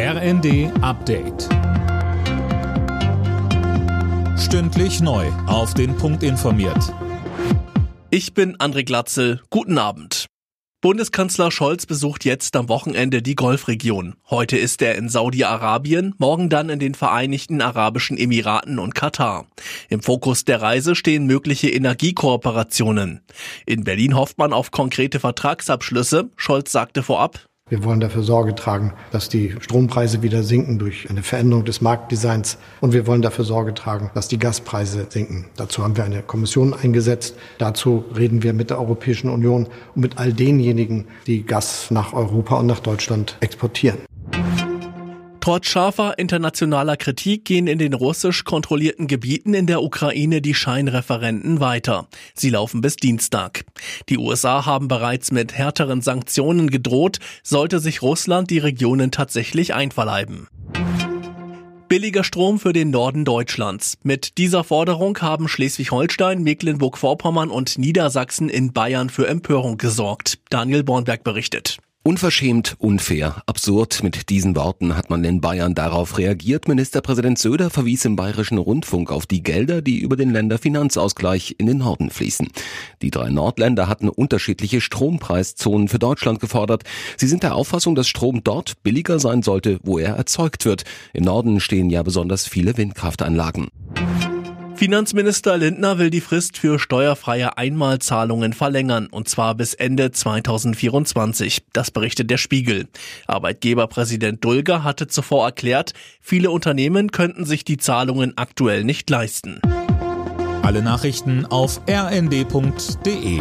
RND Update. Stündlich neu. Auf den Punkt informiert. Ich bin André Glatzel. Guten Abend. Bundeskanzler Scholz besucht jetzt am Wochenende die Golfregion. Heute ist er in Saudi-Arabien, morgen dann in den Vereinigten Arabischen Emiraten und Katar. Im Fokus der Reise stehen mögliche Energiekooperationen. In Berlin hofft man auf konkrete Vertragsabschlüsse. Scholz sagte vorab, wir wollen dafür Sorge tragen, dass die Strompreise wieder sinken durch eine Veränderung des Marktdesigns. Und wir wollen dafür Sorge tragen, dass die Gaspreise sinken. Dazu haben wir eine Kommission eingesetzt. Dazu reden wir mit der Europäischen Union und mit all denjenigen, die Gas nach Europa und nach Deutschland exportieren. Trotz scharfer internationaler Kritik gehen in den russisch kontrollierten Gebieten in der Ukraine die Scheinreferenten weiter. Sie laufen bis Dienstag. Die USA haben bereits mit härteren Sanktionen gedroht, sollte sich Russland die Regionen tatsächlich einverleiben. Billiger Strom für den Norden Deutschlands. Mit dieser Forderung haben Schleswig-Holstein, Mecklenburg-Vorpommern und Niedersachsen in Bayern für Empörung gesorgt. Daniel Bornberg berichtet. Unverschämt, unfair, absurd. Mit diesen Worten hat man in Bayern darauf reagiert. Ministerpräsident Söder verwies im bayerischen Rundfunk auf die Gelder, die über den Länderfinanzausgleich in den Norden fließen. Die drei Nordländer hatten unterschiedliche Strompreiszonen für Deutschland gefordert. Sie sind der Auffassung, dass Strom dort billiger sein sollte, wo er erzeugt wird. Im Norden stehen ja besonders viele Windkraftanlagen. Finanzminister Lindner will die Frist für steuerfreie Einmalzahlungen verlängern, und zwar bis Ende 2024. Das berichtet der Spiegel. Arbeitgeberpräsident Dulger hatte zuvor erklärt, viele Unternehmen könnten sich die Zahlungen aktuell nicht leisten. Alle Nachrichten auf rnd.de